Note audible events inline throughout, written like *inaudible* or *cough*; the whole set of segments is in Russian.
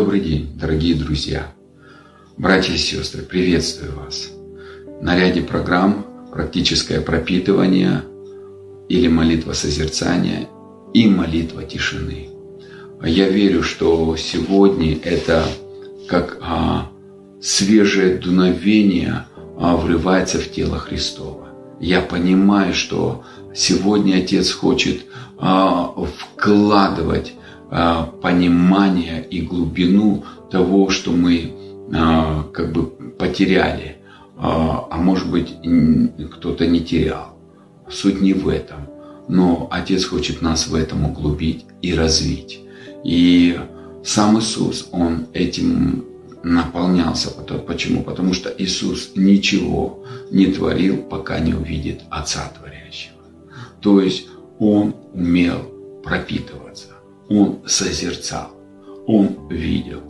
Добрый день, дорогие друзья! Братья и сестры, приветствую вас! На ряде программ «Практическое пропитывание» или «Молитва созерцания» и «Молитва тишины». Я верю, что сегодня это как а, свежее дуновение а, врывается в тело Христова. Я понимаю, что сегодня Отец хочет а, вкладывать а, понимание и глубину того, что мы а, как бы потеряли, а, а может быть кто-то не терял. Суть не в этом, но Отец хочет нас в этом углубить и развить. И сам Иисус, Он этим наполнялся. Почему? Потому что Иисус ничего не творил, пока не увидит Отца Творящего. То есть Он умел пропитываться, Он созерцал, Он видел.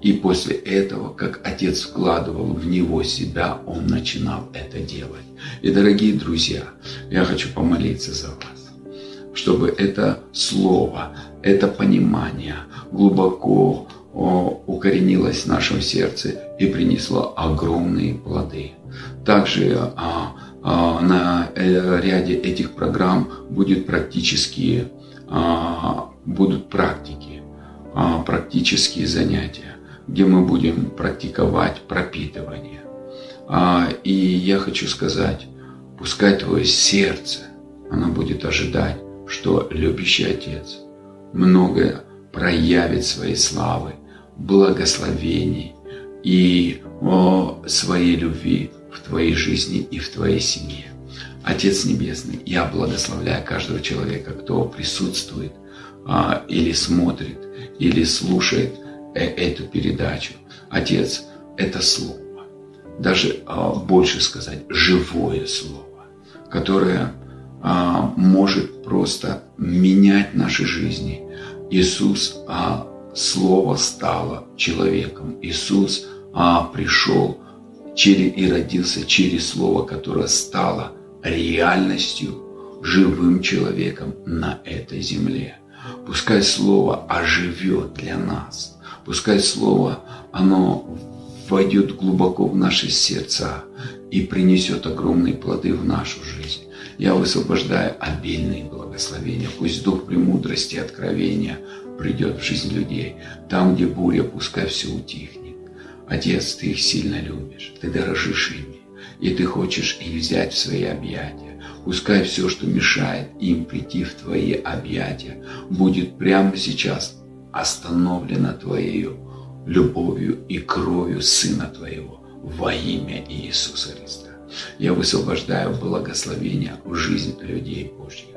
И после этого, как Отец вкладывал в Него себя, Он начинал это делать. И, дорогие друзья, я хочу помолиться за вас, чтобы это слово, это понимание глубоко укоренилось в нашем сердце и принесло огромные плоды. Также а, а, на э, ряде этих программ будет практические, а, будут практики, а, практические занятия, где мы будем практиковать пропитывание. А, и я хочу сказать, пускай твое сердце, оно будет ожидать, что любящий Отец многое проявит своей славы, благословений и о, своей любви в твоей жизни и в твоей семье. Отец Небесный, я благословляю каждого человека, кто присутствует а, или смотрит, или слушает э эту передачу. Отец, это Слово, даже а, больше сказать, живое Слово, которое а, может просто менять наши жизни. Иисус а, Слово стало человеком. Иисус а, пришел через, и родился через Слово, которое стало реальностью, живым человеком на этой земле. Пускай Слово оживет для нас. Пускай Слово, оно войдет глубоко в наши сердца и принесет огромные плоды в нашу жизнь. Я высвобождаю обильные благословения. Пусть дух премудрости и откровения придет в жизнь людей. Там, где буря, пускай все утихнет. Отец, ты их сильно любишь, ты дорожишь ими, и ты хочешь их взять в свои объятия. Пускай все, что мешает им прийти в твои объятия, будет прямо сейчас остановлено твоею любовью и кровью Сына Твоего во имя Иисуса Христа. Я высвобождаю благословение в жизнь людей Божьих.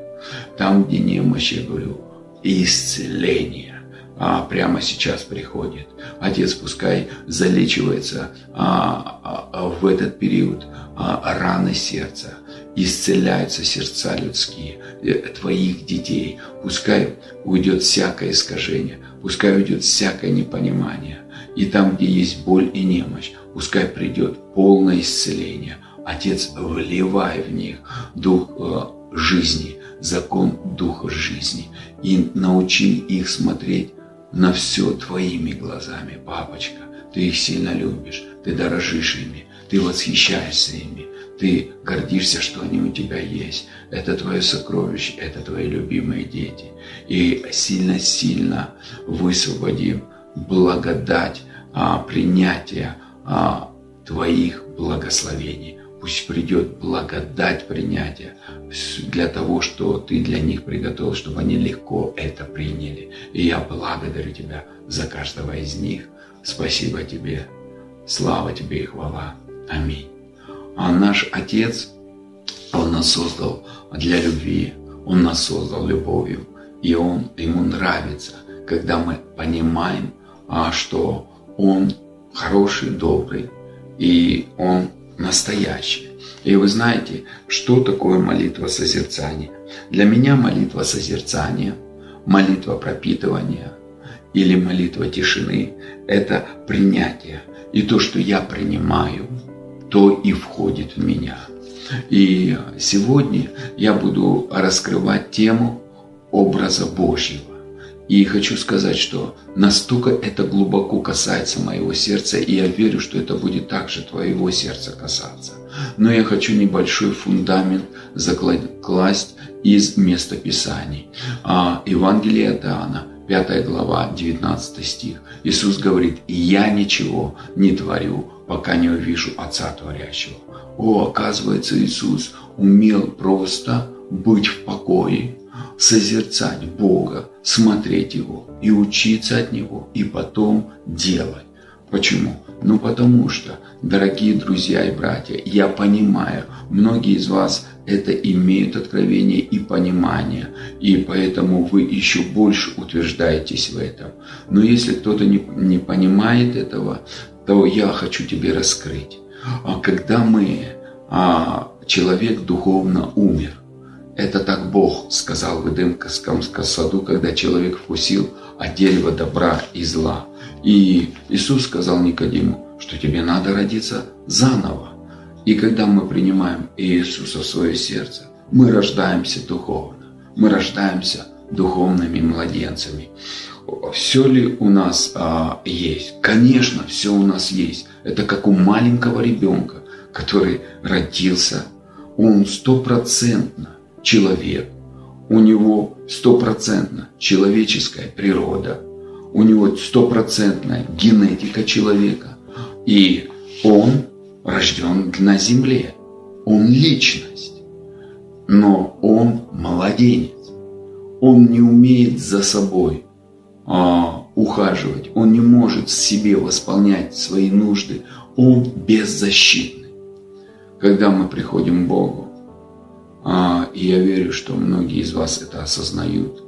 Там, где немощь, я говорю, исцеление а, прямо сейчас приходит. Отец пускай залечивается а, а, в этот период а, раны сердца, исцеляются сердца людские, э, твоих детей. Пускай уйдет всякое искажение, пускай уйдет всякое непонимание. И там, где есть боль и немощь, пускай придет полное исцеление. Отец, вливай в них дух э, жизни, закон духа жизни и научи их смотреть на все твоими глазами, папочка. Ты их сильно любишь, ты дорожишь ими, ты восхищаешься ими, ты гордишься, что они у тебя есть. Это твое сокровище, это твои любимые дети. И сильно-сильно высвободи благодать, а, принятия а, твоих благословений. Пусть придет благодать принятия для того, что ты для них приготовил, чтобы они легко это приняли. И я благодарю тебя за каждого из них. Спасибо тебе. Слава тебе и хвала. Аминь. А наш Отец, Он нас создал для любви. Он нас создал любовью. И Он, Ему нравится, когда мы понимаем, а, что Он хороший, добрый, и Он настоящее. И вы знаете, что такое молитва созерцания? Для меня молитва созерцания, молитва пропитывания или молитва тишины – это принятие. И то, что я принимаю, то и входит в меня. И сегодня я буду раскрывать тему образа Божьего. И хочу сказать, что настолько это глубоко касается моего сердца, и я верю, что это будет также твоего сердца касаться. Но я хочу небольшой фундамент закласть из местописаний. А, Евангелие от Иоанна, 5 глава, 19 стих. Иисус говорит, «Я ничего не творю, пока не увижу Отца Творящего». О, оказывается, Иисус умел просто быть в покое, созерцать Бога, смотреть Его и учиться от Него, и потом делать. Почему? Ну потому что, дорогие друзья и братья, я понимаю, многие из вас это имеют откровение и понимание, и поэтому вы еще больше утверждаетесь в этом. Но если кто-то не, не понимает этого, то я хочу тебе раскрыть. А когда мы, а, человек духовно умер, это так Бог сказал в Эдемском саду, когда человек вкусил от дерева добра и зла. И Иисус сказал Никодиму, что тебе надо родиться заново. И когда мы принимаем Иисуса в свое сердце, мы рождаемся духовно. Мы рождаемся духовными младенцами. Все ли у нас а, есть? Конечно, все у нас есть. Это как у маленького ребенка, который родился. Он стопроцентно человек, у него стопроцентно человеческая природа, у него стопроцентная генетика человека, и он рожден на земле, он личность, но он младенец, он не умеет за собой а, ухаживать, он не может себе восполнять свои нужды, он беззащитный. Когда мы приходим к Богу, а, и я верю, что многие из вас это осознают.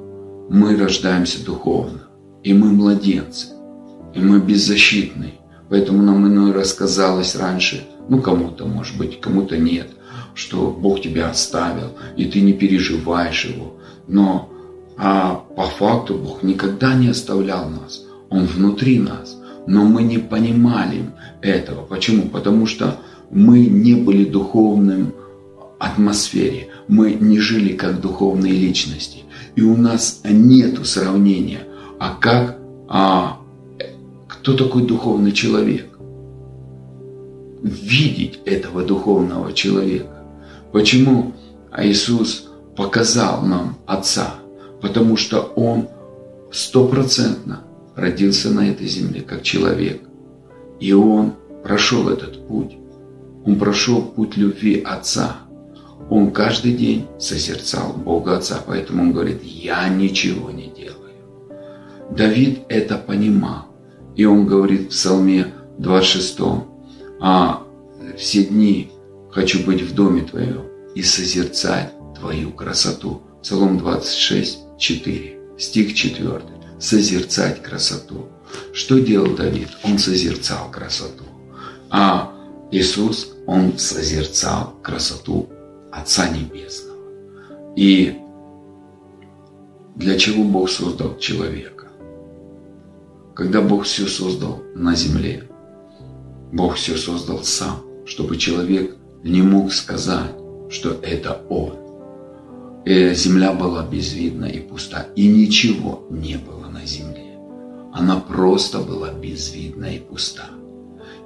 Мы рождаемся духовно, и мы младенцы, и мы беззащитные. Поэтому нам иной раз казалось раньше, ну кому-то может быть, кому-то нет, что Бог тебя оставил, и ты не переживаешь его. Но а по факту Бог никогда не оставлял нас. Он внутри нас. Но мы не понимали этого. Почему? Потому что мы не были духовным атмосфере. Мы не жили как духовные личности. И у нас нет сравнения. А как, а, кто такой духовный человек? Видеть этого духовного человека. Почему Иисус показал нам Отца? Потому что Он стопроцентно родился на этой земле как человек. И Он прошел этот путь. Он прошел путь любви Отца. Он каждый день созерцал Бога Отца, поэтому он говорит, я ничего не делаю. Давид это понимал. И он говорит в Псалме 26, а все дни хочу быть в доме Твоем и созерцать Твою красоту. Псалом 26, 4, стих 4. Созерцать красоту. Что делал Давид? Он созерцал красоту. А Иисус, Он созерцал красоту Отца Небесного. И для чего Бог создал человека? Когда Бог все создал на земле, Бог все создал сам, чтобы человек не мог сказать, что это Он. И земля была безвидна и пуста, и ничего не было на земле. Она просто была безвидна и пуста.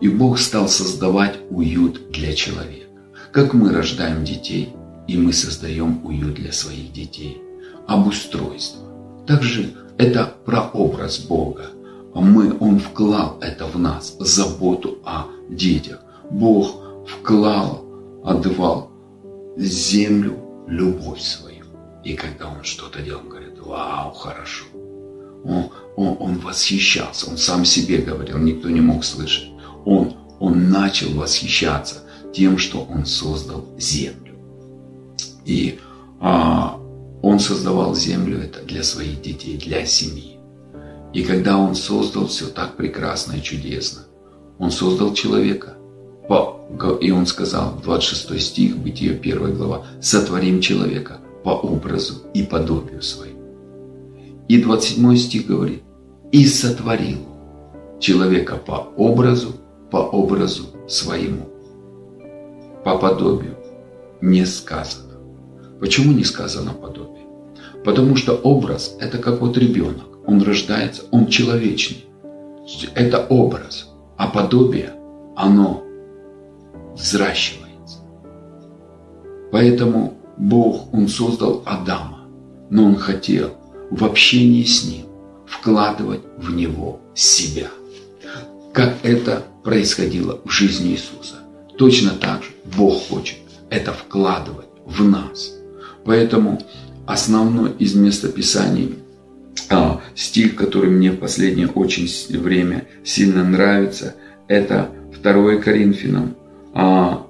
И Бог стал создавать уют для человека как мы рождаем детей, и мы создаем уют для своих детей. Обустройство. Также это прообраз Бога. Мы, Он вклал это в нас, заботу о детях. Бог вклал, отдавал землю любовь свою. И когда Он что-то делал, он говорит, вау, хорошо. Он, он, он восхищался, он сам себе говорил, никто не мог слышать. Он, он начал восхищаться тем, что Он создал землю. И а, Он создавал землю это для своих детей, для семьи. И когда Он создал все так прекрасно и чудесно, Он создал человека. И Он сказал, 26 стих, Бытие 1 глава, «Сотворим человека по образу и подобию своему». И 27 стих говорит, «И сотворил человека по образу, по образу своему» по подобию не сказано. Почему не сказано подобие? Потому что образ – это как вот ребенок. он рождается, он человечный. Это образ, а подобие, оно взращивается. Поэтому Бог, Он создал Адама, но Он хотел в общении с Ним вкладывать в него себя. Как это происходило в жизни Иисуса. Точно так же Бог хочет это вкладывать в нас. Поэтому основной из местописаний, а, стих, который мне в последнее очень время сильно нравится, это 2 Коринфянам, а,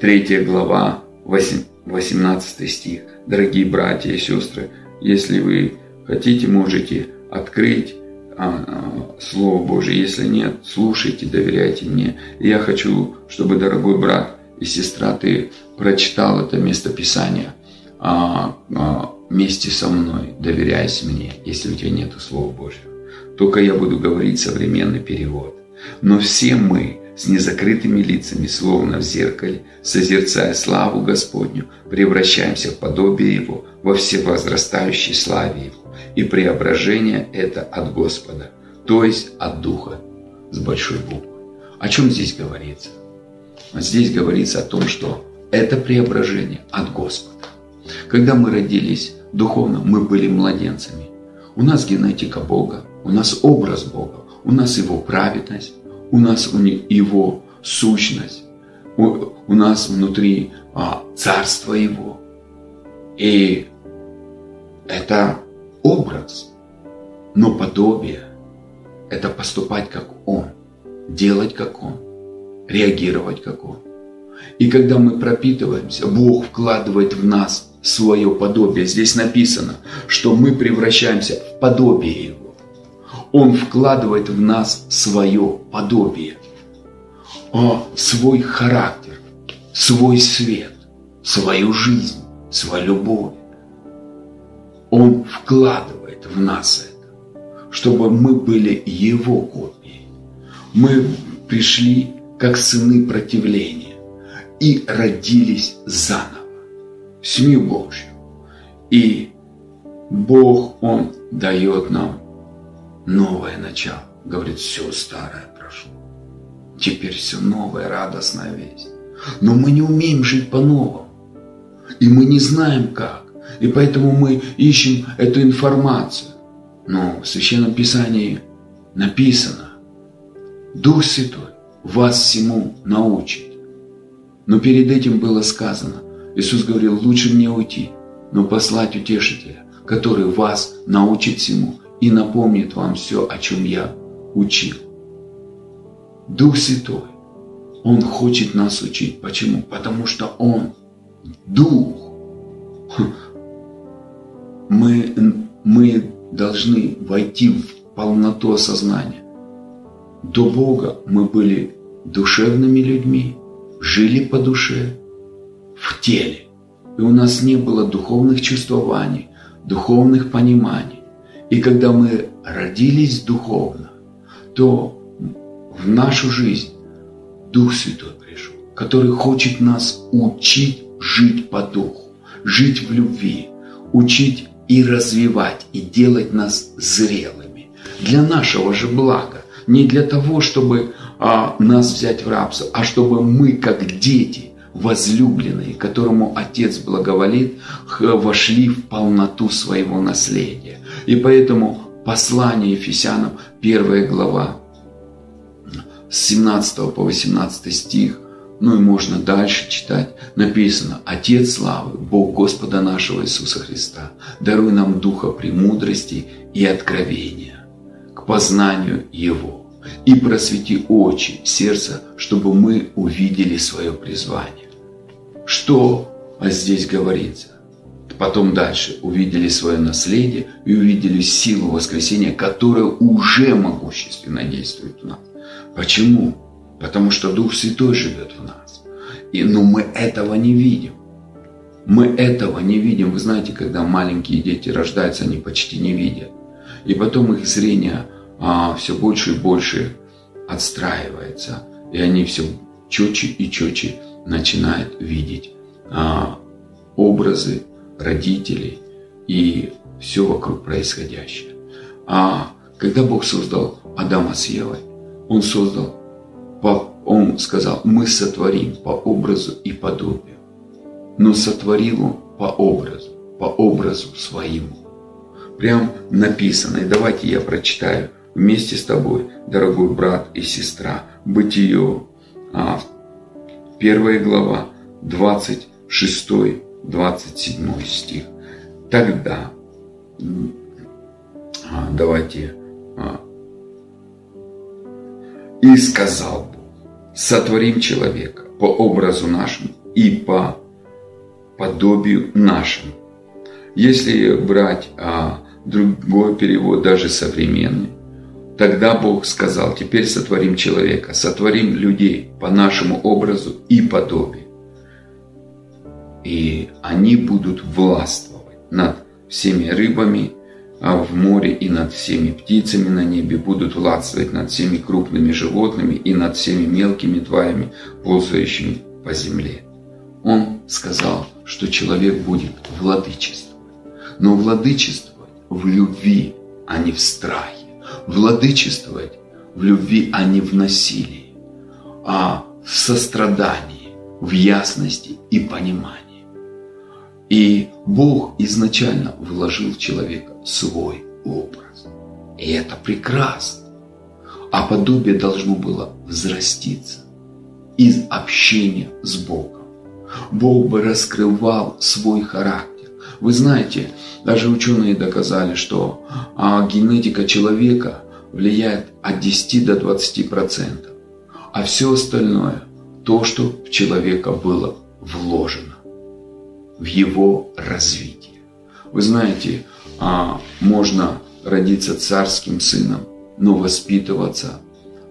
3 глава, 18 стих. Дорогие братья и сестры, если вы хотите, можете открыть а, а, Слово Божие. Если нет, слушайте, доверяйте мне. я хочу, чтобы, дорогой брат и сестра, ты прочитал это местописание а, а, вместе со мной, доверяясь мне, если у тебя нет Слова Божьего. Только я буду говорить современный перевод. Но все мы с незакрытыми лицами, словно в зеркале, созерцая славу Господню, превращаемся в подобие Его во всевозрастающей славе Его. И преображение это от Господа, то есть от Духа с большой буквы. О чем здесь говорится? Здесь говорится о том, что это преображение от Господа. Когда мы родились духовно, мы были младенцами. У нас генетика Бога, у нас образ Бога, у нас Его праведность, у нас у Его сущность, у, у нас внутри а, царство Его. И это образ, но подобие – это поступать как Он, делать как Он, реагировать как Он. И когда мы пропитываемся, Бог вкладывает в нас свое подобие. Здесь написано, что мы превращаемся в подобие Его. Он вкладывает в нас свое подобие, свой характер, свой свет, свою жизнь, свою любовь. Он вкладывает в нас это, чтобы мы были Его копией. Мы пришли как сыны противления и родились заново в семью Божью. И Бог, Он дает нам новое начало. Говорит, все старое прошло. Теперь все новое, радостная весть. Но мы не умеем жить по-новому. И мы не знаем как. И поэтому мы ищем эту информацию. Но в Священном Писании написано, Дух Святой вас всему научит. Но перед этим было сказано, Иисус говорил, лучше мне уйти, но послать утешителя, который вас научит всему и напомнит вам все, о чем я учил. Дух Святой, Он хочет нас учить. Почему? Потому что Он Дух. *laughs* Мы, мы должны войти в полноту осознания. До Бога мы были душевными людьми, жили по душе, в теле. И у нас не было духовных чувствований, духовных пониманий. И когда мы родились духовно, то в нашу жизнь Дух Святой пришел, который хочет нас учить жить по духу, жить в любви, учить и развивать, и делать нас зрелыми. Для нашего же блага, не для того, чтобы а, нас взять в рабство, а чтобы мы, как дети, возлюбленные, которому Отец благоволит, вошли в полноту своего наследия. И поэтому послание Ефесянам, первая глава, с 17 по 18 стих, ну и можно дальше читать, написано «Отец славы, Бог Господа нашего Иисуса Христа, даруй нам духа премудрости и откровения к познанию Его, и просвети очи, сердца, чтобы мы увидели свое призвание». Что здесь говорится? Потом дальше увидели свое наследие и увидели силу воскресения, которая уже могущественно действует в нас. Почему? Потому что Дух Святой живет в нас. И, но мы этого не видим. Мы этого не видим. Вы знаете, когда маленькие дети рождаются, они почти не видят. И потом их зрение а, все больше и больше отстраивается. И они все четче и четче начинают видеть а, образы родителей и все вокруг происходящее. А когда Бог создал Адама с Евой, Он создал, Он сказал, мы сотворим по образу и подобию. Но сотворил Он по образу, по образу своему. Прям написано, и давайте я прочитаю вместе с тобой, дорогой брат и сестра, Бытие, а, первая глава, 26 27 стих. Тогда а, давайте а, и сказал Бог, сотворим человека по образу нашему и по подобию нашему. Если брать а, другой перевод, даже современный, тогда Бог сказал, теперь сотворим человека, сотворим людей по нашему образу и подобию. И они будут властвовать над всеми рыбами а в море и над всеми птицами на небе, будут властвовать над всеми крупными животными и над всеми мелкими тварями, ползающими по земле. Он сказал, что человек будет владычествовать. Но владычествовать в любви, а не в страхе. Владычествовать в любви, а не в насилии, а в сострадании, в ясности и понимании. И Бог изначально вложил в человека свой образ. И это прекрасно. А подобие должно было взраститься из общения с Богом. Бог бы раскрывал свой характер. Вы знаете, даже ученые доказали, что а, генетика человека влияет от 10 до 20 процентов, а все остальное то, что в человека было вложено в его развитие. Вы знаете, а, можно родиться царским сыном, но воспитываться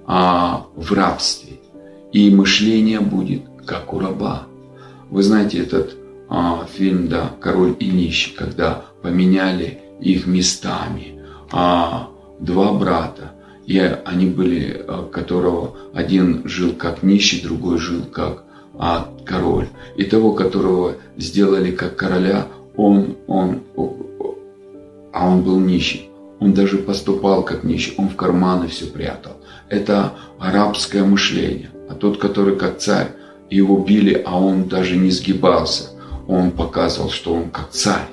а, в рабстве. И мышление будет как у раба. Вы знаете этот а, фильм, да, «Король и нищий», когда поменяли их местами. Два брата, и они были, которого один жил как нищий, другой жил как а, король. И того, которого сделали как короля, он, он, а он был нищий. Он даже поступал как нищий, он в карманы все прятал. Это арабское мышление. А тот, который как царь, его били, а он даже не сгибался. Он показывал, что он как царь.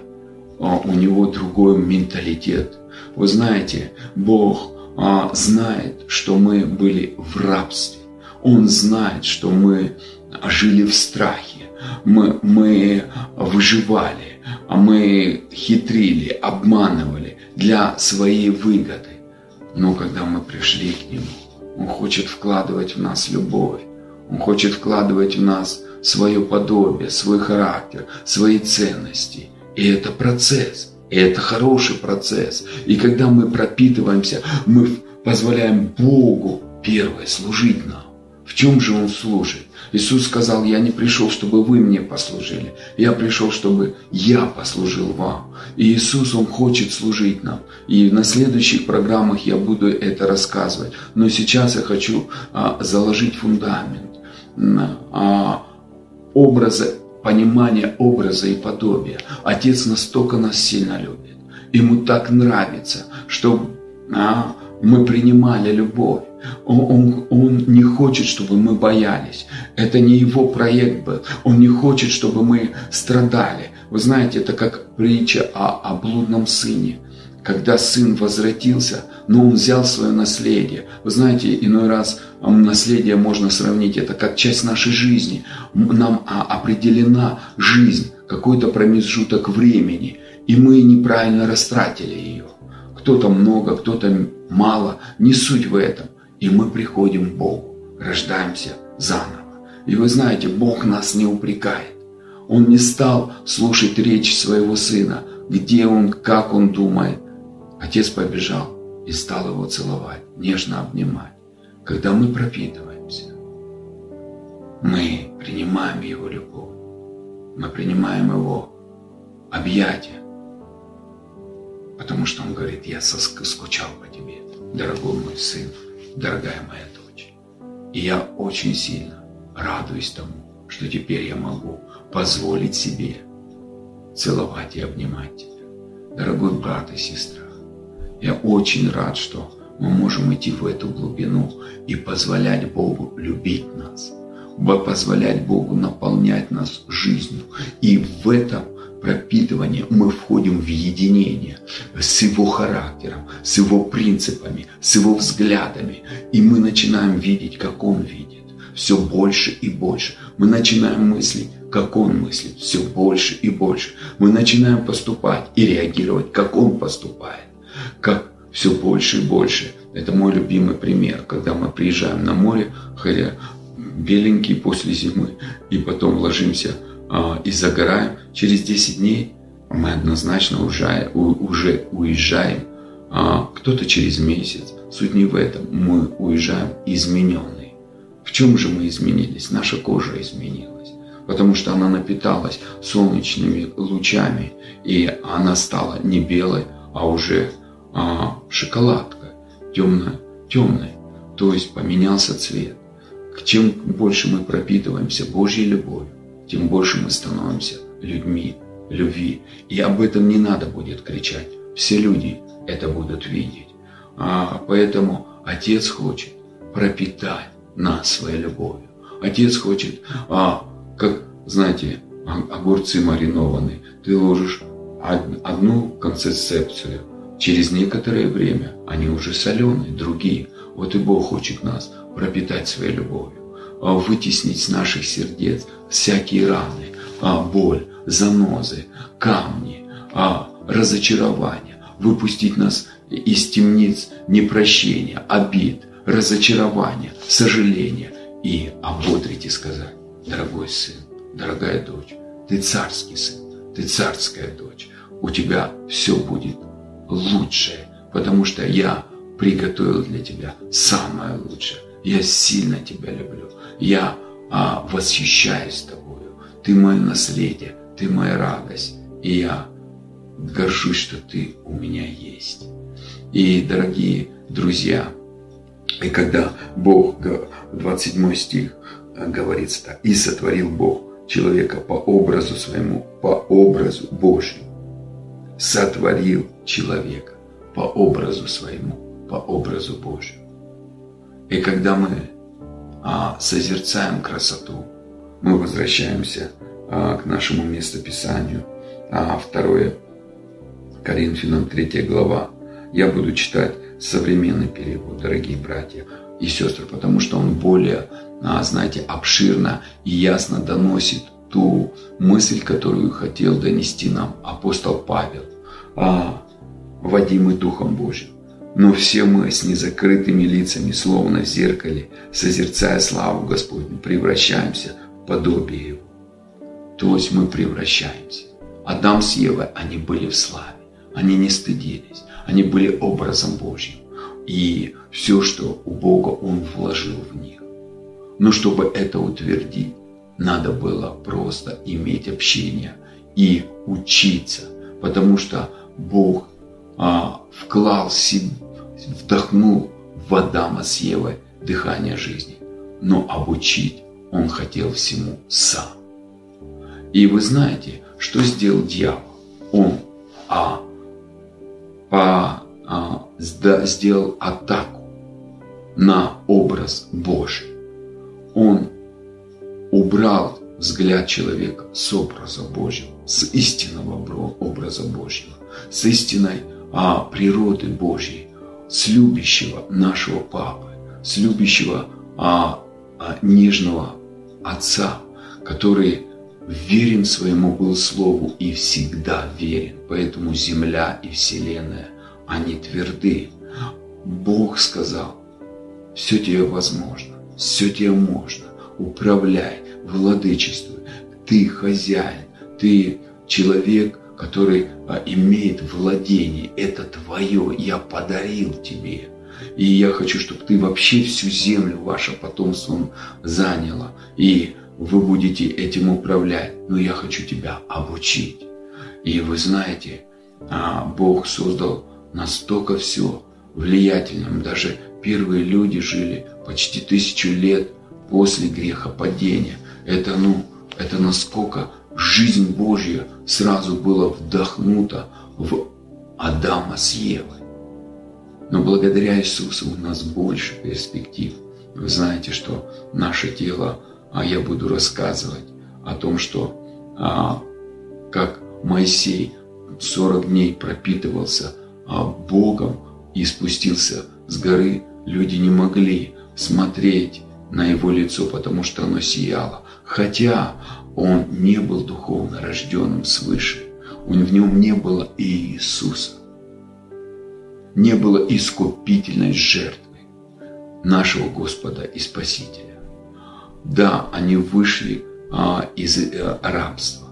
А у него другой менталитет. Вы знаете, Бог а, знает, что мы были в рабстве. Он знает, что мы жили в страхе, мы, мы выживали, мы хитрили, обманывали для своей выгоды. Но когда мы пришли к Нему, Он хочет вкладывать в нас любовь, Он хочет вкладывать в нас свое подобие, свой характер, свои ценности. И это процесс, и это хороший процесс. И когда мы пропитываемся, мы позволяем Богу первое служить нам. В чем же Он служит? Иисус сказал, я не пришел, чтобы вы мне послужили. Я пришел, чтобы я послужил вам. И Иисус, Он хочет служить нам. И на следующих программах я буду это рассказывать. Но сейчас я хочу а, заложить фундамент а, образа, понимания образа и подобия. Отец настолько нас сильно любит. Ему так нравится, что а, мы принимали любовь. Он, он, он не хочет, чтобы мы боялись. Это не его проект был. Он не хочет, чтобы мы страдали. Вы знаете, это как притча о, о блудном сыне. Когда сын возвратился, но он взял свое наследие. Вы знаете, иной раз наследие можно сравнить, это как часть нашей жизни. Нам а, определена жизнь, какой-то промежуток времени, и мы неправильно растратили ее. Кто-то много, кто-то мало, не суть в этом. И мы приходим к Богу, рождаемся заново. И вы знаете, Бог нас не упрекает. Он не стал слушать речь своего сына, где он, как он думает. Отец побежал и стал его целовать, нежно обнимать. Когда мы пропитываемся, мы принимаем его любовь, мы принимаем его объятия, потому что он говорит, я скучал по тебе, дорогой мой сын дорогая моя дочь. И я очень сильно радуюсь тому, что теперь я могу позволить себе целовать и обнимать тебя. Дорогой брат и сестра, я очень рад, что мы можем идти в эту глубину и позволять Богу любить нас, позволять Богу наполнять нас жизнью. И в этом пропитывании мы входим в единение с Его характером, с Его принципами, с Его взглядами. И мы начинаем видеть, как Он видит. Все больше и больше. Мы начинаем мыслить, как Он мыслит. Все больше и больше. Мы начинаем поступать и реагировать, как Он поступает. Как все больше и больше. Это мой любимый пример, когда мы приезжаем на море, хотя беленький после зимы, и потом ложимся и загораем. Через 10 дней мы однозначно уже, уже уезжаем. А, кто-то через месяц. Суть не в этом. Мы уезжаем измененные. В чем же мы изменились? Наша кожа изменилась. Потому что она напиталась солнечными лучами, и она стала не белой, а уже а, шоколадка, темная, темная, то есть поменялся цвет. Чем больше мы пропитываемся Божьей любовью, тем больше мы становимся людьми любви. И об этом не надо будет кричать. Все люди это будут видеть. А, поэтому Отец хочет пропитать нас своей любовью. Отец хочет, а, как, знаете, огурцы маринованные. Ты ложишь одну концепцию – Через некоторое время они уже соленые, другие. Вот и Бог хочет нас пропитать своей любовью, вытеснить с наших сердец всякие раны, а боль, занозы, камни, а разочарования, выпустить нас из темниц непрощения, обид, разочарования, сожаления и ободрить и сказать, дорогой сын, дорогая дочь, ты царский сын, ты царская дочь, у тебя все будет лучшее, потому что я приготовил для тебя самое лучшее. Я сильно тебя люблю. Я а, восхищаюсь тобою. Ты мое наследие, ты моя радость. И я горжусь, что ты у меня есть. И, дорогие друзья, и когда Бог, 27 стих говорится так, «И сотворил Бог человека по образу своему, по образу Божьему, сотворил человека по образу своему, по образу Божьему. И когда мы а, созерцаем красоту, мы возвращаемся а, к нашему местописанию, а, 2 Коринфянам 3 глава. Я буду читать современный перевод, дорогие братья и сестры, потому что он более, знаете, обширно и ясно доносит ту мысль, которую хотел донести нам апостол Павел, а, водимый Духом Божьим. Но все мы с незакрытыми лицами, словно в зеркале, созерцая славу Господню, превращаемся в подобие Его. То есть мы превращаемся. Адам с Евой, они были в славе. Они не стыдились. Они были образом Божьим. И все, что у Бога Он вложил в них. Но чтобы это утвердить, надо было просто иметь общение и учиться, потому что Бог а, вклал, вдохнул в Адама с Евой дыхание жизни, но обучить Он хотел всему сам. И вы знаете, что сделал дьявол? Он а, по, а, сделал атаку на образ Божий. Он убрал взгляд человека с образа Божьего, с истинного образа Божьего, с истинной а, природы Божьей, с любящего нашего Папы, с любящего а, а, нежного Отца, который верен своему был Слову и всегда верен. Поэтому земля и вселенная, они тверды. Бог сказал, все тебе возможно, все тебе можно, управляй, владычествуй. Ты хозяин, ты человек, который а, имеет владение. Это твое, я подарил тебе. И я хочу, чтобы ты вообще всю землю ваше потомством заняла. И вы будете этим управлять. Но я хочу тебя обучить. И вы знаете, а, Бог создал настолько все влиятельным. Даже первые люди жили почти тысячу лет после греха падения. Это, ну, это насколько жизнь Божья сразу была вдохнута в Адама с Евой. Но благодаря Иисусу у нас больше перспектив. Вы знаете, что наше тело, а я буду рассказывать о том, что а, как Моисей 40 дней пропитывался а, Богом и спустился с горы, люди не могли смотреть на его лицо, потому что оно сияло. Хотя он не был духовно рожденным свыше. В нем не было Иисуса. Не было искупительной жертвы нашего Господа и Спасителя. Да, они вышли а, из а, рабства,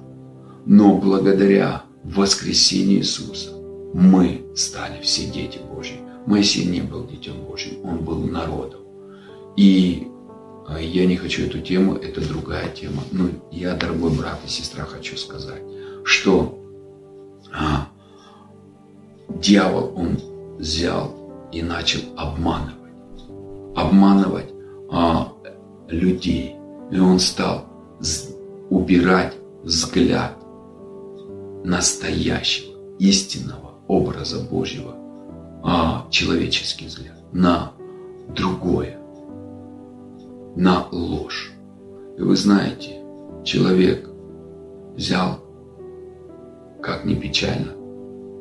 но благодаря воскресению Иисуса мы стали все дети Божьи. Моисей не был детем Божьим, он был народом. И я не хочу эту тему, это другая тема. Но я, дорогой брат и сестра, хочу сказать, что а, дьявол, он взял и начал обманывать. Обманывать а, людей. И он стал убирать взгляд настоящего, истинного образа Божьего, а человеческий взгляд, на другое на ложь. И вы знаете, человек взял, как ни печально,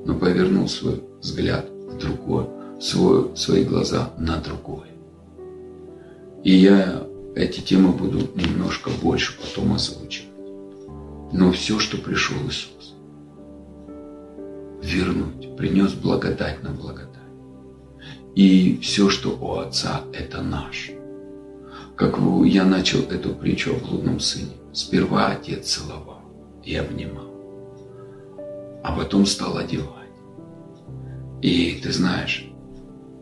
но повернул свой взгляд в другое, свой, свои глаза на другое. И я эти темы буду немножко больше потом озвучивать. Но все, что пришел Иисус, вернуть, принес благодать на благодать. И все, что у Отца, это наше как я начал эту притчу о блудном сыне. Сперва отец целовал и обнимал, а потом стал одевать. И ты знаешь,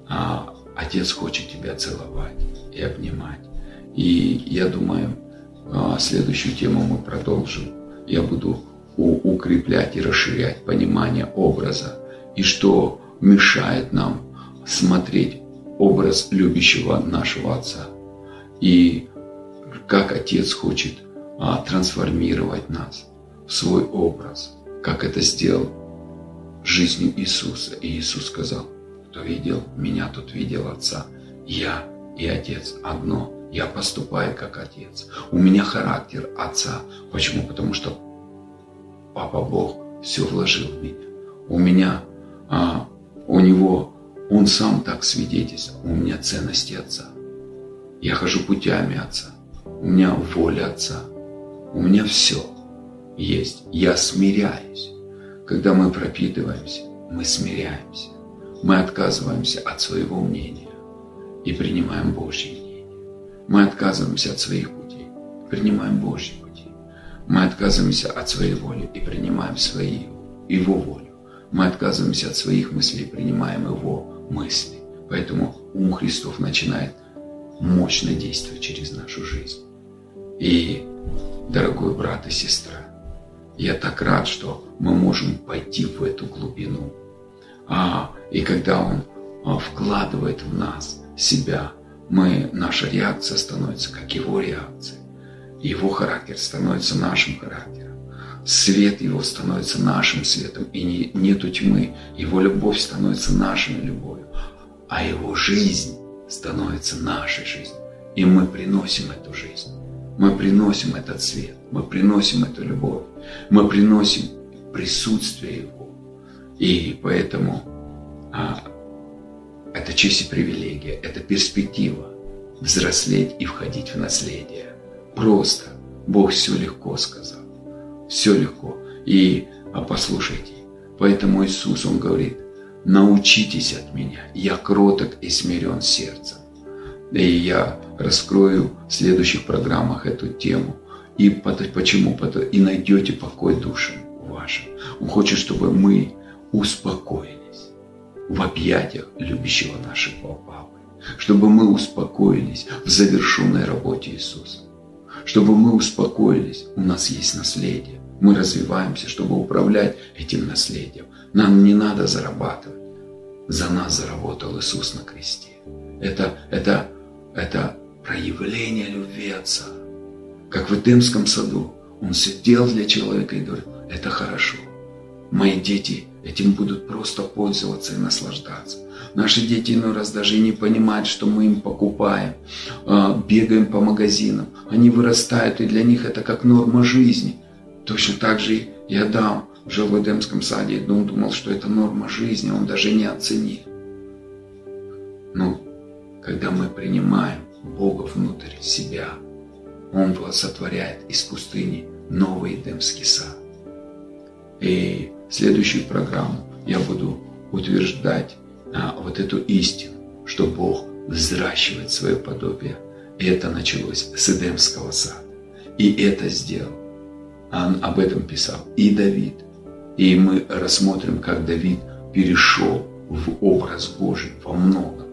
а, отец хочет тебя целовать и обнимать. И я думаю, а, следующую тему мы продолжим. Я буду укреплять и расширять понимание образа и что мешает нам смотреть образ любящего нашего Отца – и как Отец хочет а, трансформировать нас в свой образ, как это сделал жизнью Иисуса. И Иисус сказал, кто видел меня, тот видел Отца. Я и Отец одно. Я поступаю как Отец. У меня характер Отца. Почему? Потому что Папа Бог все вложил в меня. У меня, а, у него, он сам так свидетельствует. У меня ценности Отца. Я хожу путями Отца. У меня воля Отца. У меня все есть. Я смиряюсь. Когда мы пропитываемся, мы смиряемся. Мы отказываемся от своего мнения и принимаем Божье мнение. Мы отказываемся от своих путей, принимаем Божьи пути. Мы отказываемся от своей воли и принимаем свои, Его волю. Мы отказываемся от своих мыслей и принимаем Его мысли. Поэтому ум Христов начинает мощно действует через нашу жизнь. И, дорогой брат и сестра, я так рад, что мы можем пойти в эту глубину. А, и когда Он а, вкладывает в нас себя, мы, наша реакция становится как Его реакция. Его характер становится нашим характером. Свет Его становится нашим светом. И не, нету тьмы. Его любовь становится нашей любовью. А Его жизнь становится нашей жизнью. И мы приносим эту жизнь. Мы приносим этот свет. Мы приносим эту любовь. Мы приносим присутствие Его. И поэтому а, это честь и привилегия, это перспектива взрослеть и входить в наследие. Просто Бог все легко сказал. Все легко. И а послушайте, поэтому Иисус, Он говорит, научитесь от меня, я кроток и смирен сердцем. И я раскрою в следующих программах эту тему. И почему? И найдете покой душам вашим. Он хочет, чтобы мы успокоились в объятиях любящего нашего Папы. Чтобы мы успокоились в завершенной работе Иисуса. Чтобы мы успокоились, у нас есть наследие. Мы развиваемся, чтобы управлять этим наследием. Нам не надо зарабатывать. За нас заработал Иисус на кресте. Это, это, это проявление любви Отца. Как в Эдемском саду. Он сидел для человека и говорил, это хорошо. мои дети этим будут просто пользоваться и наслаждаться. Наши дети иной раз даже и не понимают, что мы им покупаем, а, бегаем по магазинам. Они вырастают, и для них это как норма жизни. Точно так же и Адам жил в Эдемском саде, и он думал, что это норма жизни, он даже не оценил. Но когда мы принимаем Бога внутрь себя, Он сотворяет из пустыни новый Эдемский сад. И следующую программу я буду утверждать а, вот эту истину, что Бог взращивает свое подобие. И это началось с Эдемского сада. И это сделал. Он об этом писал и Давид. И мы рассмотрим, как Давид перешел в образ Божий во многом.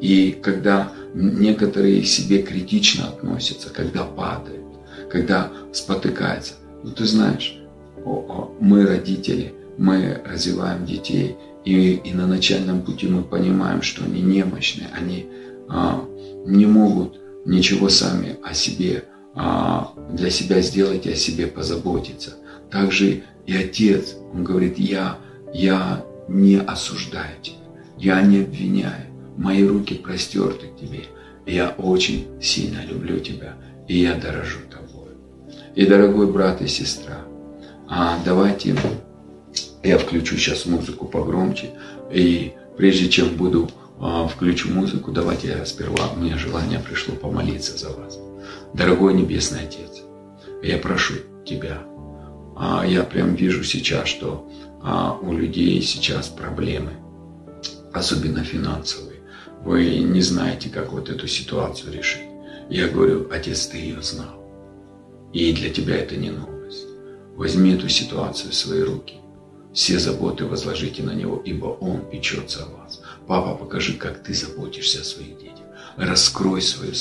И когда некоторые себе критично относятся, когда падают, когда спотыкаются, ну ты знаешь, мы родители, мы развиваем детей, и, и на начальном пути мы понимаем, что они немощны, они а, не могут ничего сами о себе, а, для себя сделать и о себе позаботиться. Также и отец, он говорит, я, я не осуждаю тебя, я не обвиняю, мои руки простерты к тебе, я очень сильно люблю тебя, и я дорожу тобой. И, дорогой брат и сестра, а давайте я включу сейчас музыку погромче. И прежде чем буду а, включу музыку, давайте я сперва, мне желание пришло помолиться за вас. Дорогой Небесный Отец, я прошу Тебя, а, я прям вижу сейчас, что а, у людей сейчас проблемы, особенно финансовые. Вы не знаете, как вот эту ситуацию решить. Я говорю, Отец, Ты ее знал. И для Тебя это не новость. Возьми эту ситуацию в свои руки. Все заботы возложите на Него, ибо Он печется о вас. Папа, покажи, как Ты заботишься о своих детях. Раскрой свою,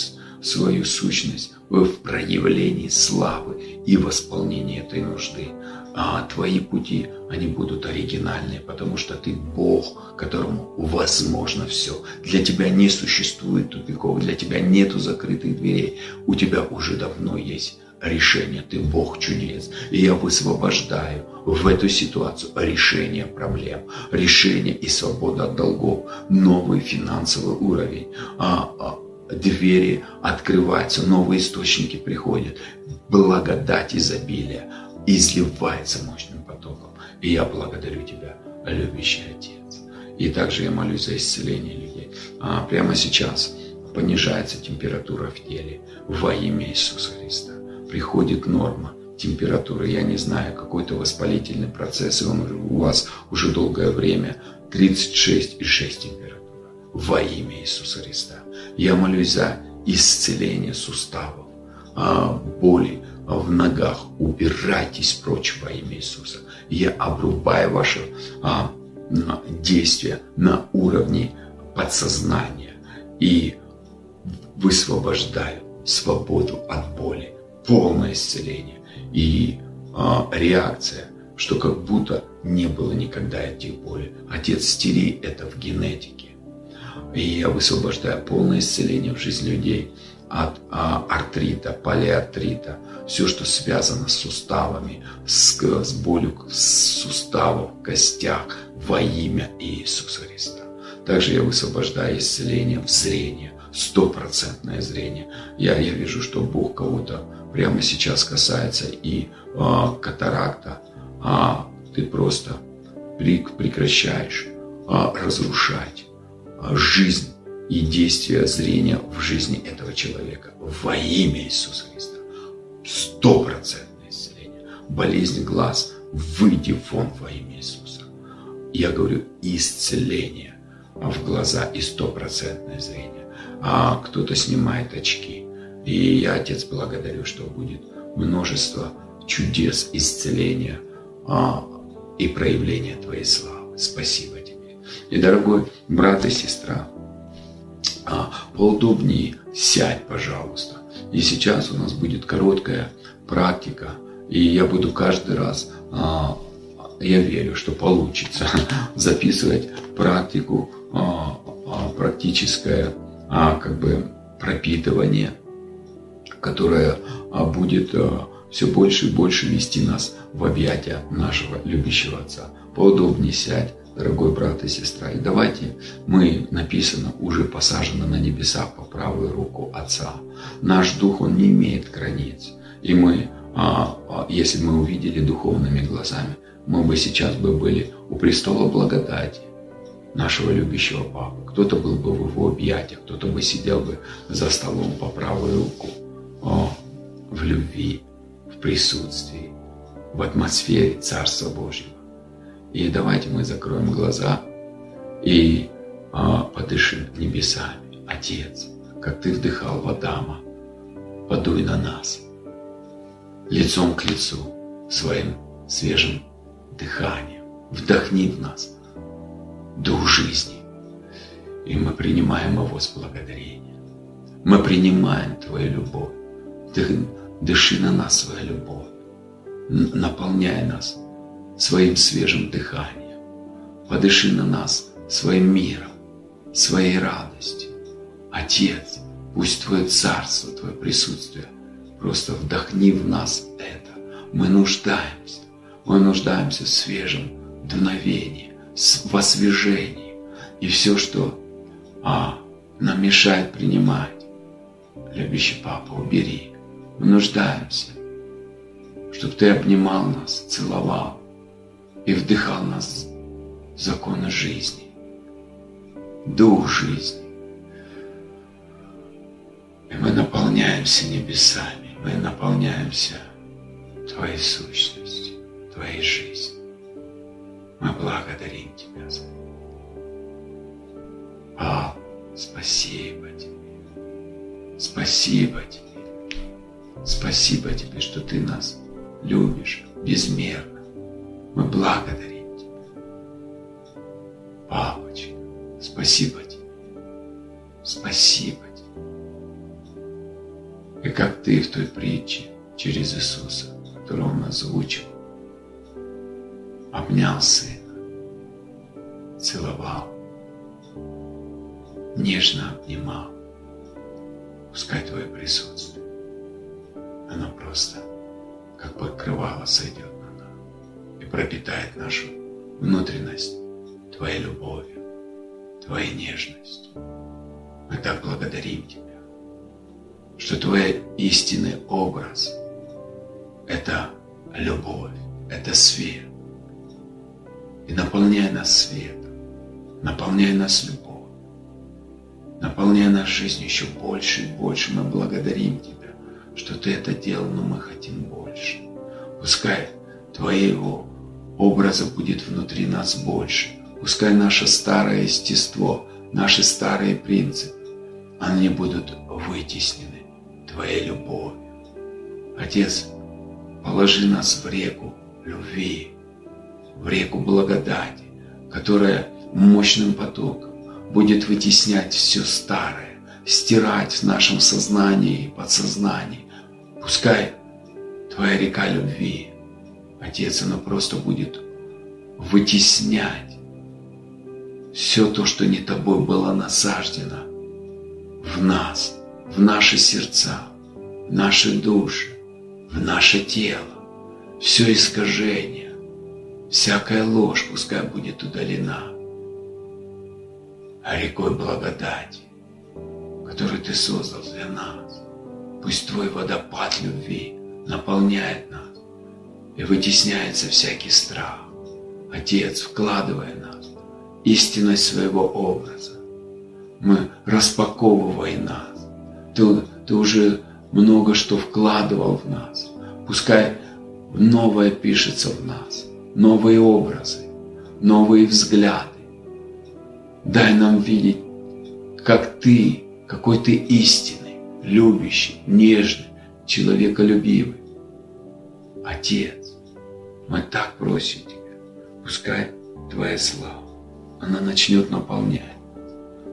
свою сущность в проявлении славы и восполнении этой нужды. А твои пути, они будут оригинальные, потому что ты Бог, которому возможно все. Для тебя не существует тупиков, для тебя нету закрытых дверей. У тебя уже давно есть решение. Ты Бог чудес. И я высвобождаю в эту ситуацию решение проблем, решение и свобода от долгов, новый финансовый уровень. А, а, двери открываются, новые источники приходят, благодать изобилия изливается мощным потоком. И я благодарю Тебя, любящий Отец. И также я молюсь за исцеление людей. А прямо сейчас понижается температура в теле во имя Иисуса Христа приходит норма температуры, я не знаю, какой-то воспалительный процесс, и он у вас уже долгое время 36,6 температура. Во имя Иисуса Христа. Я молюсь за исцеление суставов, а, боли в ногах. Убирайтесь прочь во имя Иисуса. Я обрубаю ваше а, действие на уровне подсознания и высвобождаю свободу от боли полное исцеление и а, реакция, что как будто не было никогда этих боли. Отец, стери это в генетике. И я высвобождаю полное исцеление в жизнь людей. От а, артрита, полиартрита, все, что связано с суставами, с, с болью суставов, костях во имя Иисуса Христа. Также я высвобождаю исцеление в зрение, стопроцентное зрение. Я, я вижу, что Бог кого-то прямо сейчас касается и а, катаракта, а ты просто прекращаешь а, разрушать жизнь и действия зрения в жизни этого человека во имя Иисуса Христа. Стопроцентное исцеление. Болезнь глаз, выйди вон во имя Иисуса. Я говорю исцеление в глаза и стопроцентное зрение. А кто-то снимает очки – и я, Отец, благодарю, что будет множество чудес, исцеления а, и проявления Твоей славы. Спасибо. И, дорогой брат и сестра, а, поудобнее сядь, пожалуйста. И сейчас у нас будет короткая практика, и я буду каждый раз, а, я верю, что получится, *laughs* записывать практику, а, практическое как бы пропитывание – которая а, будет все больше и больше вести нас в объятия нашего любящего Отца. Поудобнее сядь, дорогой брат и сестра. И давайте мы, написано, уже посажены на небесах по правую руку Отца. Наш дух, он не имеет границ. И мы, а, а, если мы увидели духовными глазами, мы бы сейчас бы были у престола благодати нашего любящего папы. Кто-то был бы в его объятиях, кто-то бы сидел бы за столом по правую руку о, в любви, в присутствии, в атмосфере Царства Божьего. И давайте мы закроем глаза и а, подышим небесами. Отец, как ты вдыхал в Адама, подуй на нас лицом к лицу своим свежим дыханием. Вдохни в нас дух жизни. И мы принимаем его с благодарением. Мы принимаем Твою любовь. Ты дыши на нас своя любовь. Наполняй нас своим свежим дыханием. Подыши на нас своим миром, своей радостью. Отец, пусть Твое царство, Твое присутствие просто вдохни в нас это. Мы нуждаемся. Мы нуждаемся в свежем дуновении, в освежении. И все, что а, нам мешает принимать, любящий папа, убери. Мы нуждаемся, чтобы ты обнимал нас, целовал, и вдыхал нас законы жизни, дух жизни. И мы наполняемся небесами, мы наполняемся Твоей сущностью, Твоей жизнью. Мы благодарим Тебя за это. А, спасибо Тебе. Спасибо Тебе. Спасибо Тебе, что Ты нас любишь безмерно. Мы благодарим Тебя. Папочка, спасибо Тебе. Спасибо Тебе. И как Ты в той притче через Иисуса, которую Он озвучил, обнял Сына, целовал, нежно обнимал. Пускай Твое присутствие, оно просто как покрывало сойдет пропитает нашу внутренность Твоей любовью, Твоей нежностью. Мы так благодарим Тебя, что Твой истинный образ – это любовь, это свет. И наполняй нас светом, наполняй нас любовью, наполняй нас жизнью еще больше и больше. Мы благодарим Тебя, что Ты это делал, но мы хотим больше. Пускай Твоего образа будет внутри нас больше. Пускай наше старое естество, наши старые принципы, они будут вытеснены Твоей любовью. Отец, положи нас в реку любви, в реку благодати, которая мощным потоком будет вытеснять все старое, стирать в нашем сознании и подсознании. Пускай Твоя река любви Отец, оно просто будет вытеснять все то, что не тобой было насаждено в нас, в наши сердца, в наши души, в наше тело. Все искажение, всякая ложь пускай будет удалена. А рекой благодати, которую Ты создал для нас, пусть Твой водопад любви наполняет нас и вытесняется всякий страх. Отец, вкладывая нас, истинность своего образа, мы распаковывай нас. Ты, ты уже много что вкладывал в нас. Пускай новое пишется в нас, новые образы, новые взгляды. Дай нам видеть, как ты, какой ты истинный, любящий, нежный, человеколюбивый. Отец, мы так просим Тебя, пускай Твоя слава, она начнет наполнять.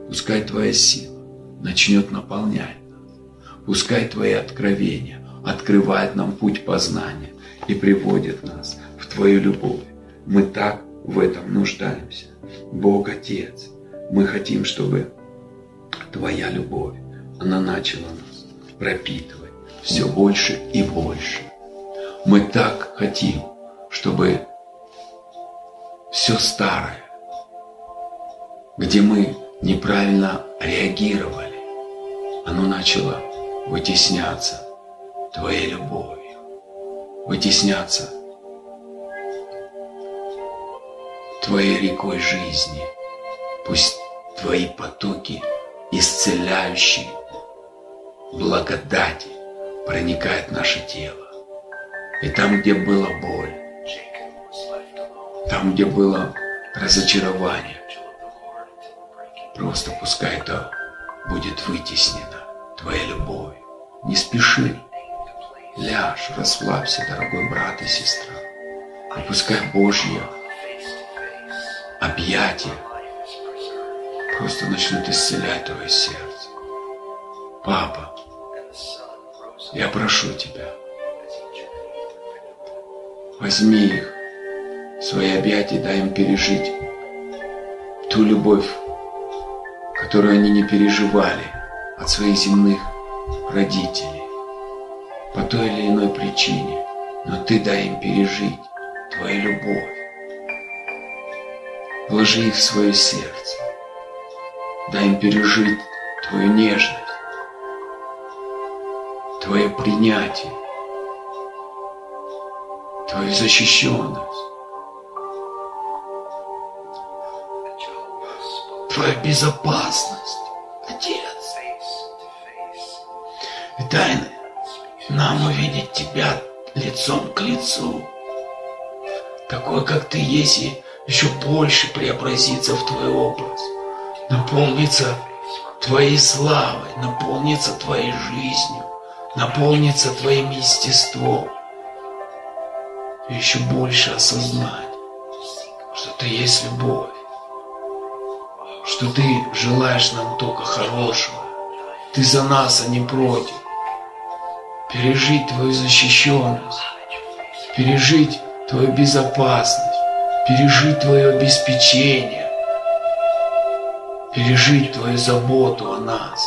Пускай Твоя сила начнет наполнять нас. Пускай Твои откровения открывают нам путь познания и приводят нас в Твою любовь. Мы так в этом нуждаемся. Бог Отец, мы хотим, чтобы Твоя любовь, она начала нас пропитывать все больше и больше. Мы так хотим, чтобы все старое, где мы неправильно реагировали, оно начало вытесняться Твоей любовью, вытесняться Твоей рекой жизни. Пусть Твои потоки исцеляющие благодати проникают в наше тело. И там, где была боль, там, где было разочарование, просто пускай это будет вытеснено Твоей любовью. Не спеши. Ляжь, расслабься, дорогой брат и сестра. И пускай Божье объятия просто начнут исцелять твое сердце. Папа, я прошу тебя, возьми их свои объятия, дай им пережить ту любовь, которую они не переживали от своих земных родителей по той или иной причине, но ты дай им пережить твою любовь. Вложи их в свое сердце. Дай им пережить твою нежность, твое принятие, твою защищенность, твою безопасность, Отец. И нам увидеть Тебя лицом к лицу, такой, как Ты есть, и еще больше преобразиться в Твой образ – наполнится Твоей славой, наполнится Твоей жизнью, наполнится Твоим естеством. И еще больше осознать, что Ты есть любовь, что Ты желаешь нам только хорошего. Ты за нас, а не против. Пережить Твою защищенность, пережить Твою безопасность, пережить Твое обеспечение, пережить Твою заботу о нас.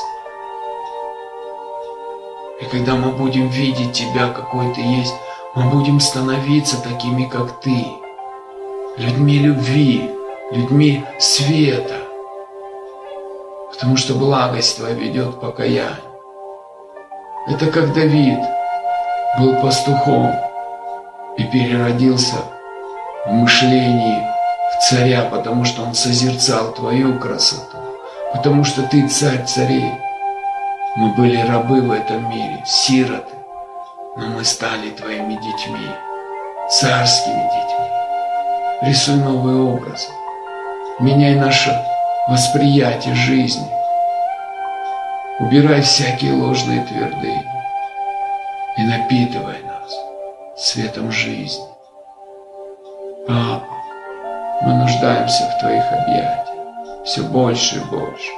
И когда мы будем видеть Тебя, какой Ты есть, мы будем становиться такими, как Ты, людьми любви, людьми света, потому что благость Твоя ведет к покаянию. Это как Давид был пастухом и переродился в мышлении в царя, потому что он созерцал Твою красоту потому что Ты царь царей. Мы были рабы в этом мире, сироты, но мы стали Твоими детьми, царскими детьми. Рисуй новый образ, меняй наше восприятие жизни, убирай всякие ложные твердыни и напитывай нас светом жизни. Папа, мы нуждаемся в Твоих объятиях все больше и больше.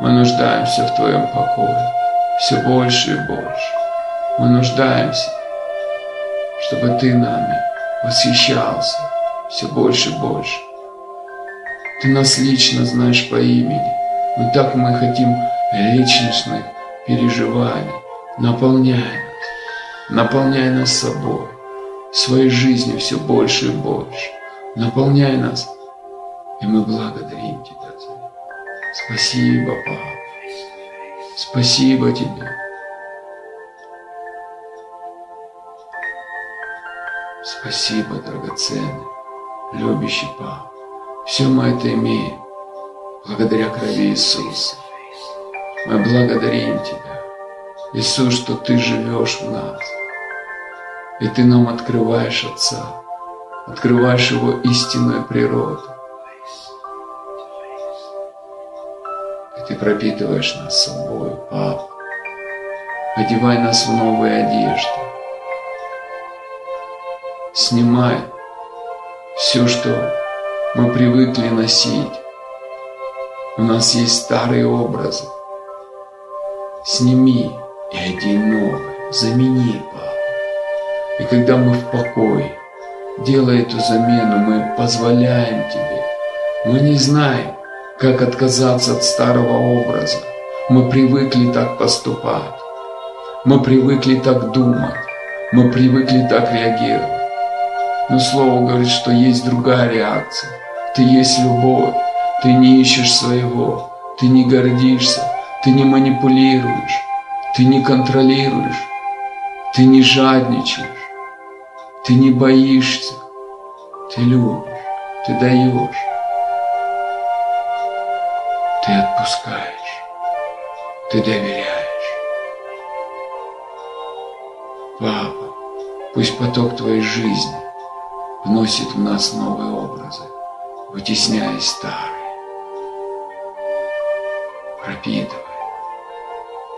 Мы нуждаемся в Твоем покое, все больше и больше. Мы нуждаемся, чтобы Ты нами восхищался все больше и больше. Ты нас лично знаешь по имени, но так мы хотим личностных переживаний. Наполняй нас, наполняй нас собой, своей жизнью все больше и больше. Наполняй нас, и мы благодарим Тебя. Спасибо, папа. Спасибо тебе. Спасибо, драгоценный, любящий папа. Все мы это имеем благодаря крови Иисуса. Мы благодарим Тебя, Иисус, что Ты живешь в нас. И Ты нам открываешь Отца, открываешь Его истинную природу. Ты пропитываешь нас собой, Папа. Одевай нас в новые одежды. Снимай все, что мы привыкли носить. У нас есть старые образы. Сними и одень новый, замени, Папа. И когда мы в покое, делая эту замену, мы позволяем Тебе. Мы не знаем, как отказаться от старого образа? Мы привыкли так поступать. Мы привыкли так думать. Мы привыкли так реагировать. Но Слово говорит, что есть другая реакция. Ты есть любовь. Ты не ищешь своего. Ты не гордишься. Ты не манипулируешь. Ты не контролируешь. Ты не жадничаешь. Ты не боишься. Ты любишь. Ты даешь. Ты отпускаешь. Ты доверяешь. Папа, пусть поток твоей жизни вносит в нас новые образы, вытесняя старые, пропитывая.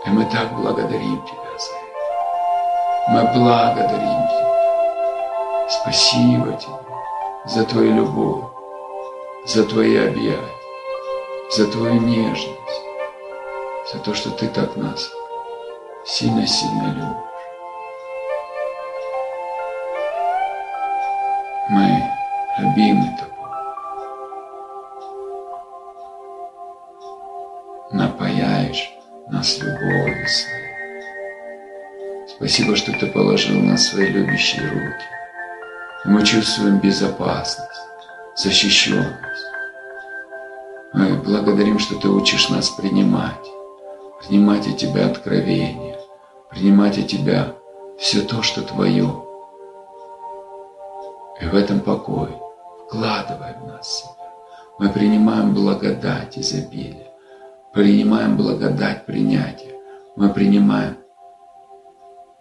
И мы так благодарим Тебя за это. Мы благодарим Тебя. Спасибо Тебе за Твою любовь, за Твои объятия за твою нежность, за то, что ты так нас сильно-сильно любишь. Мы любимы Спасибо, что ты положил нас в свои любящие руки. Мы чувствуем безопасность, защищенность. Мы благодарим, что Ты учишь нас принимать, принимать от Тебя откровения, принимать от Тебя все то, что Твое. И в этом покое вкладывай в нас себя. Мы принимаем благодать изобилия, принимаем благодать принятия, мы принимаем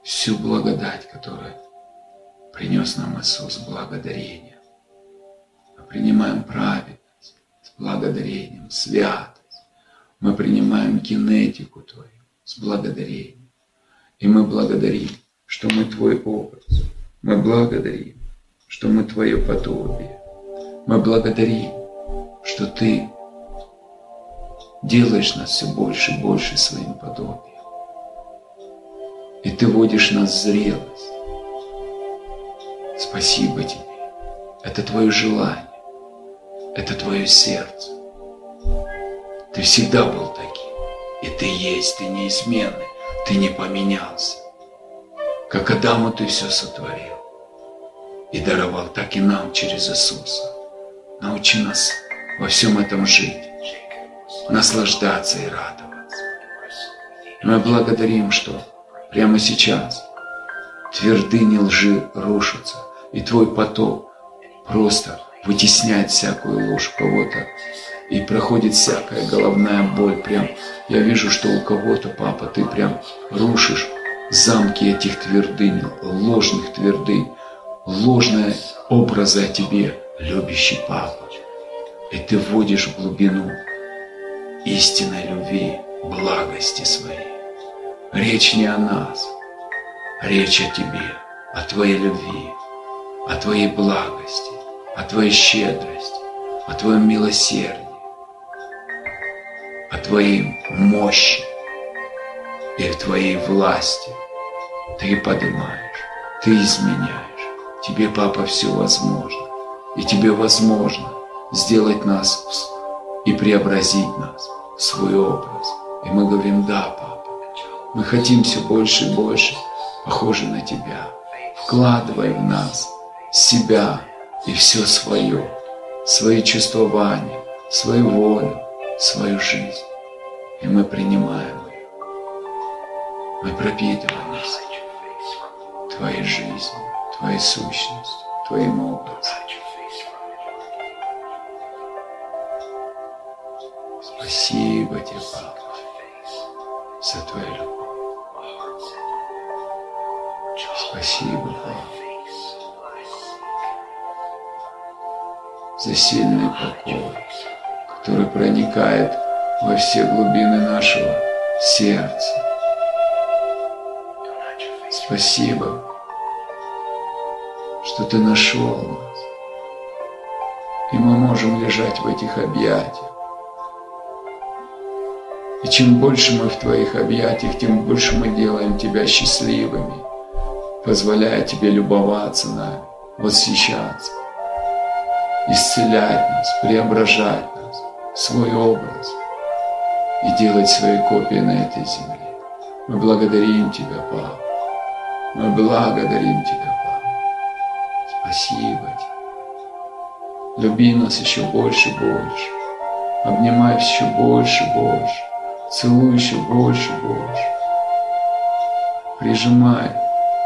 всю благодать, которую принес нам Иисус, благодарение. Мы принимаем праведность благодарением, святость. Мы принимаем генетику Твою с благодарением. И мы благодарим, что мы Твой образ. Мы благодарим, что мы Твое подобие. Мы благодарим, что Ты делаешь нас все больше и больше своим подобием. И Ты водишь нас в зрелость. Спасибо Тебе. Это Твое желание это твое сердце. Ты всегда был таким. И ты есть, ты неизменный, ты не поменялся. Как Адаму ты все сотворил и даровал, так и нам через Иисуса. Научи нас во всем этом жить, наслаждаться и радоваться. Мы благодарим, что прямо сейчас твердыни лжи рушатся, и Твой поток просто вытесняет всякую ложь кого-то. И проходит всякая головная боль. Прям я вижу, что у кого-то, папа, ты прям рушишь замки этих твердынь, ложных твердынь, ложные образы о тебе, любящий папа. И ты вводишь в глубину истинной любви, благости своей. Речь не о нас, речь о тебе, о твоей любви, о твоей благости, о Твоей щедрости, о Твоем милосердии, о Твоей мощи и в Твоей власти. Ты поднимаешь, Ты изменяешь. Тебе, Папа, все возможно. И Тебе возможно сделать нас и преобразить нас в свой образ. И мы говорим, да, Папа, мы хотим все больше и больше похожи на Тебя. Вкладывай в нас себя, и все свое, свои чувствования, свою волю, свою жизнь. И мы принимаем ее. Мы пропитываемся Твоей жизнью, Твоей сущностью, Твоим образом. Спасибо тебе, Папа, за Твою любовь. Спасибо, за сильный покой, который проникает во все глубины нашего сердца. Спасибо, что Ты нашел нас, и мы можем лежать в этих объятиях. И чем больше мы в Твоих объятиях, тем больше мы делаем Тебя счастливыми, позволяя Тебе любоваться нами, восхищаться исцелять нас, преображать нас свой образ и делать свои копии на этой земле. Мы благодарим Тебя, Папа. Мы благодарим Тебя, Папа. Спасибо Тебе. Люби нас еще больше больше. Обнимай еще больше больше. Целуй еще больше больше. Прижимай,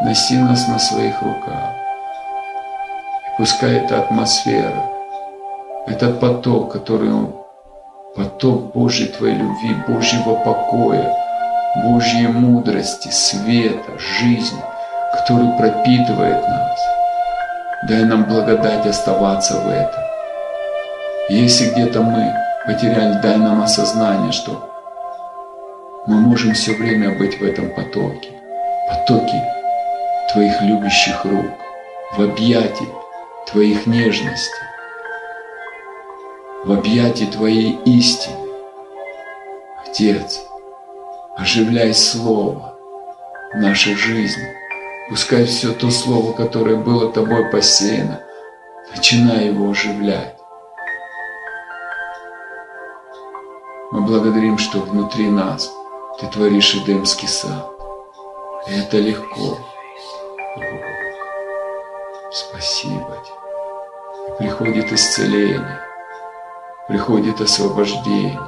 носи нас на своих руках. И пускай эта атмосфера, этот поток, который он, поток Божьей Твоей любви, Божьего покоя, Божьей мудрости, света, жизни, который пропитывает нас. Дай нам благодать оставаться в этом. Если где-то мы потеряли, дай нам осознание, что мы можем все время быть в этом потоке, потоке Твоих любящих рук, в объятии Твоих нежностей, в объятии Твоей истины. Отец, оживляй Слово нашей жизни. Пускай все то Слово, которое было Тобой посеяно, начинай его оживлять. Мы благодарим, что внутри нас Ты творишь Эдемский сад. И это легко. Спасибо тебе. Приходит исцеление, приходит освобождение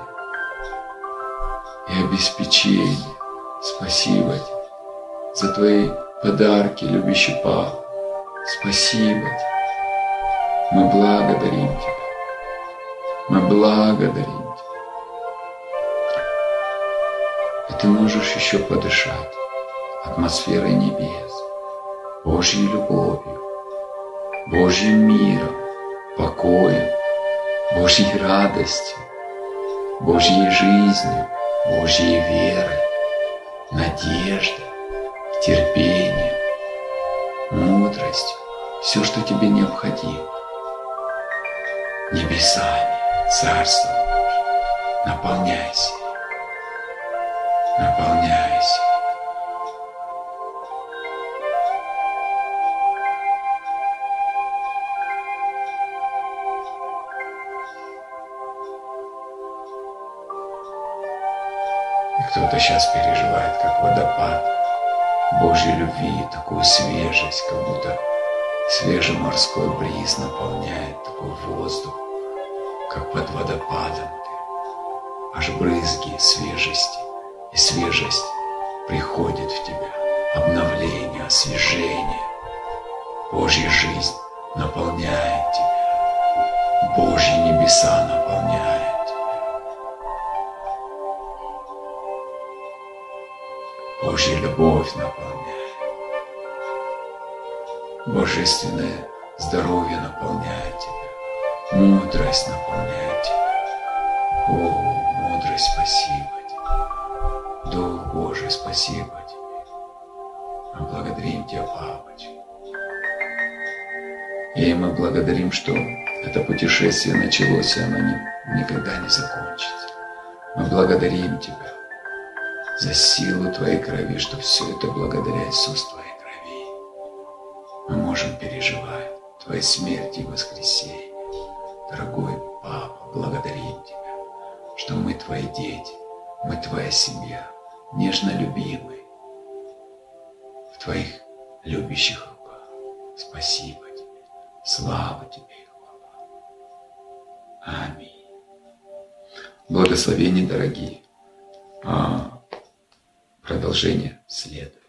и обеспечение. Спасибо тебе за твои подарки, любящий Папа. Спасибо тебе. Мы благодарим тебя. Мы благодарим тебя. И ты можешь еще подышать атмосферой небес, Божьей любовью, Божьим миром, покоем, Божьей радостью, Божьей жизнью, Божьей верой, надеждой, терпением, мудростью, все, что тебе необходимо. Небесами, Царство Божье, наполняйся, наполняйся. Кто-то сейчас переживает, как водопад Божьей любви, такую свежесть, как будто свежий морской бриз наполняет такой воздух, как под водопадом. Аж брызги свежести, и свежесть приходит в тебя, обновление, освежение. Божья жизнь наполняет тебя, Божьи небеса наполняют. Божья любовь наполняет. Божественное здоровье наполняет тебя. Мудрость наполняет тебя. О, мудрость, спасибо тебе. Дух Божий, спасибо тебе. Мы благодарим тебя, Папочка. И мы благодарим, что это путешествие началось, и оно никогда не закончится. Мы благодарим Тебя за силу Твоей крови, что все это благодаря Иисусу Твоей крови. Мы можем переживать Твоей смерти и воскресение. Дорогой Папа, благодарим Тебя, что мы Твои дети, мы Твоя семья, нежно любимые, в Твоих любящих руках. Спасибо Тебе, слава Тебе и хвала. Аминь. Благословения, дорогие. А, Продолжение следует.